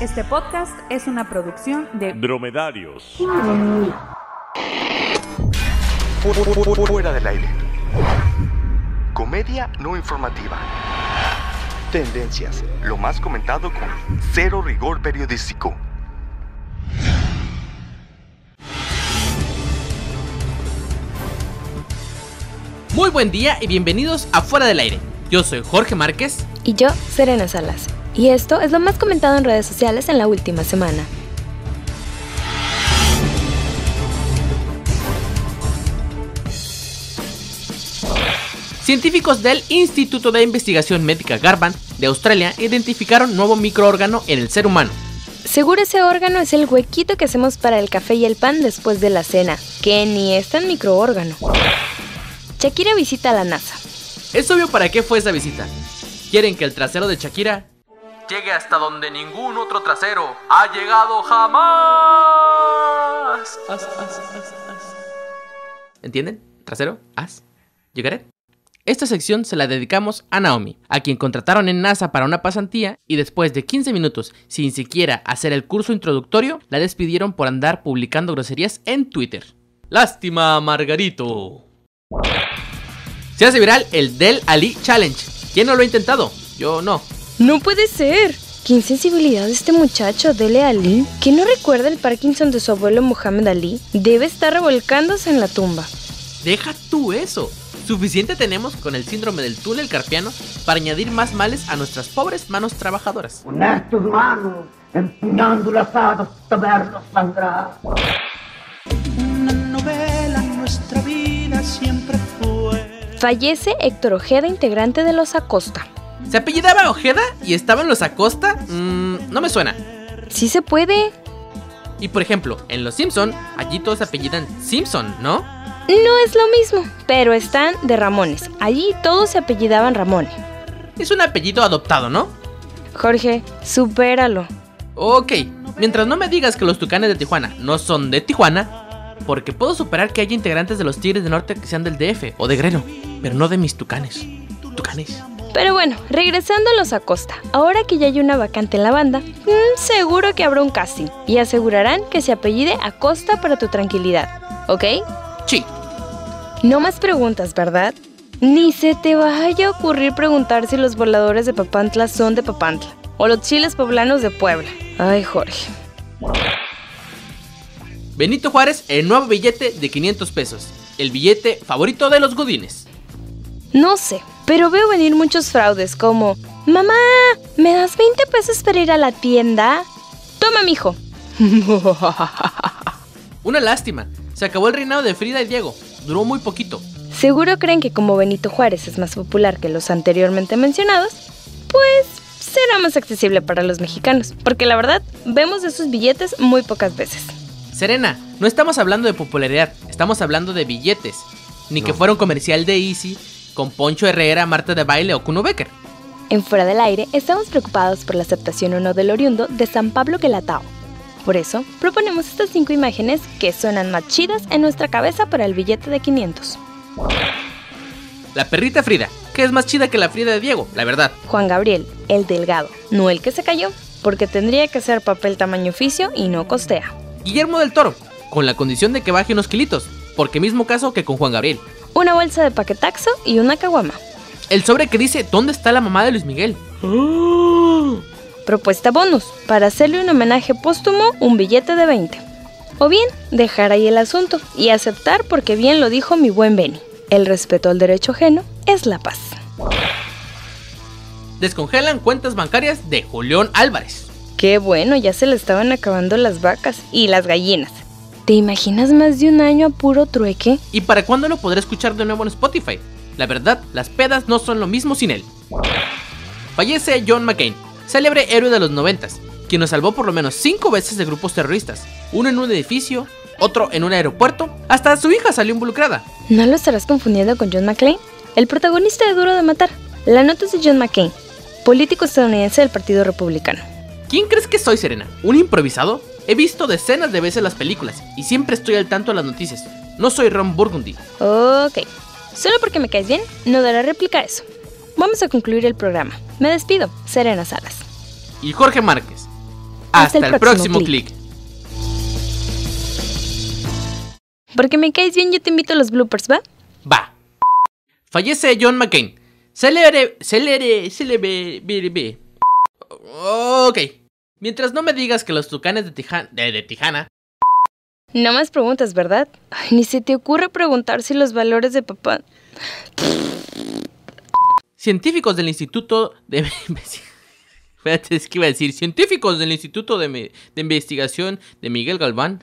Este podcast es una producción de Dromedarios. Fuera del aire. Comedia no informativa. Tendencias. Lo más comentado con cero rigor periodístico. Muy buen día y bienvenidos a Fuera del Aire. Yo soy Jorge Márquez. Y yo, Serena Salas. Y esto es lo más comentado en redes sociales en la última semana. Científicos del Instituto de Investigación Médica Garvan de Australia identificaron nuevo microórgano en el ser humano. Seguro ese órgano es el huequito que hacemos para el café y el pan después de la cena, que ni es tan microórgano. Shakira visita a la NASA. Es obvio para qué fue esa visita. Quieren que el trasero de Shakira llegue hasta donde ningún otro trasero ha llegado jamás. As, as, as, ¿Entienden? Trasero, as, llegaré. Esta sección se la dedicamos a Naomi, a quien contrataron en NASA para una pasantía y después de 15 minutos sin siquiera hacer el curso introductorio, la despidieron por andar publicando groserías en Twitter. Lástima, Margarito. Se hace viral el Del Ali Challenge. ¿Quién no lo ha intentado? Yo no. No puede ser. Qué insensibilidad de este muchacho, Dele Ali, que no recuerda el Parkinson de su abuelo Muhammad Ali, debe estar revolcándose en la tumba. Deja tú eso. Suficiente tenemos con el síndrome del túnel carpiano para añadir más males a nuestras pobres manos trabajadoras. Manos empuñando las hadas hasta verlos sangrar. Una novela en nuestra vida siempre fue. Fallece Héctor Ojeda, integrante de los Acosta. ¿Se apellidaba Ojeda y estaba en los Acosta? Mm, no me suena. Sí se puede. Y por ejemplo, en Los Simpson, allí todos se apellidan Simpson, ¿no? No es lo mismo, pero están de Ramones. Allí todos se apellidaban Ramón. Es un apellido adoptado, ¿no? Jorge, supéralo. Ok, mientras no me digas que los Tucanes de Tijuana no son de Tijuana, porque puedo superar que haya integrantes de los Tigres del Norte que sean del DF o de Greno, pero no de mis Tucanes. Tucanes. Pero bueno, regresando a los Acosta, ahora que ya hay una vacante en la banda, mmm, seguro que habrá un casting y asegurarán que se apellide Acosta para tu tranquilidad, ¿ok? Sí. No más preguntas, ¿verdad? Ni se te vaya a ocurrir preguntar si los voladores de Papantla son de Papantla o los chiles poblanos de Puebla. Ay, Jorge. Benito Juárez, el nuevo billete de 500 pesos. El billete favorito de los godines. No sé, pero veo venir muchos fraudes como, mamá, ¿me das 20 pesos para ir a la tienda? Toma, mijo. Una lástima. Se acabó el reinado de Frida y Diego. Duró muy poquito. Seguro creen que como Benito Juárez es más popular que los anteriormente mencionados, pues será más accesible para los mexicanos, porque la verdad vemos de sus billetes muy pocas veces. Serena, no estamos hablando de popularidad, estamos hablando de billetes. Ni que fuera un comercial de Easy con Poncho Herrera, Marta de Baile o Kuno Becker. En Fuera del Aire estamos preocupados por la aceptación o no del oriundo de San Pablo Guelatao. Por eso, proponemos estas cinco imágenes que suenan más chidas en nuestra cabeza para el billete de 500. La perrita Frida, que es más chida que la Frida de Diego, la verdad. Juan Gabriel, el delgado, no el que se cayó, porque tendría que ser papel tamaño oficio y no costea. Guillermo del Toro, con la condición de que baje unos kilitos, porque mismo caso que con Juan Gabriel. Una bolsa de paquetaxo y una caguama. El sobre que dice ¿Dónde está la mamá de Luis Miguel? Propuesta bonus, para hacerle un homenaje póstumo, un billete de 20. O bien, dejar ahí el asunto y aceptar porque bien lo dijo mi buen Benny. El respeto al derecho ajeno es la paz. Descongelan cuentas bancarias de Julián Álvarez. Qué bueno, ya se le estaban acabando las vacas y las gallinas. ¿Te imaginas más de un año a puro trueque? ¿Y para cuándo lo podré escuchar de nuevo en Spotify? La verdad, las pedas no son lo mismo sin él. Fallece John McCain, célebre héroe de los noventas, quien nos salvó por lo menos cinco veces de grupos terroristas, uno en un edificio, otro en un aeropuerto, hasta su hija salió involucrada. ¿No lo estarás confundiendo con John McClane? El protagonista de Duro de Matar. La nota es de John McCain, político estadounidense del Partido Republicano. ¿Quién crees que soy, Serena? ¿Un improvisado? He visto decenas de veces las películas y siempre estoy al tanto de las noticias. No soy Ron Burgundy. Ok, solo porque me caes bien, no daré réplica a eso. Vamos a concluir el programa. Me despido, Serena Salas. Y Jorge Márquez. Hasta, el, próximo clic. Porque me caes bien, yo te invito a los bloopers, ¿va? Va. Fallece John McCain. Celebre, celebre, celebre, Ok. Mientras no me digas que los tucanes de, Tijana, de, de Tijana No más preguntas, ¿verdad? Ay, ni se te ocurre preguntar si los valores de papá. científicos del Instituto de Espérate, es que iba a decir científicos del Instituto de, de Investigación de Miguel Galván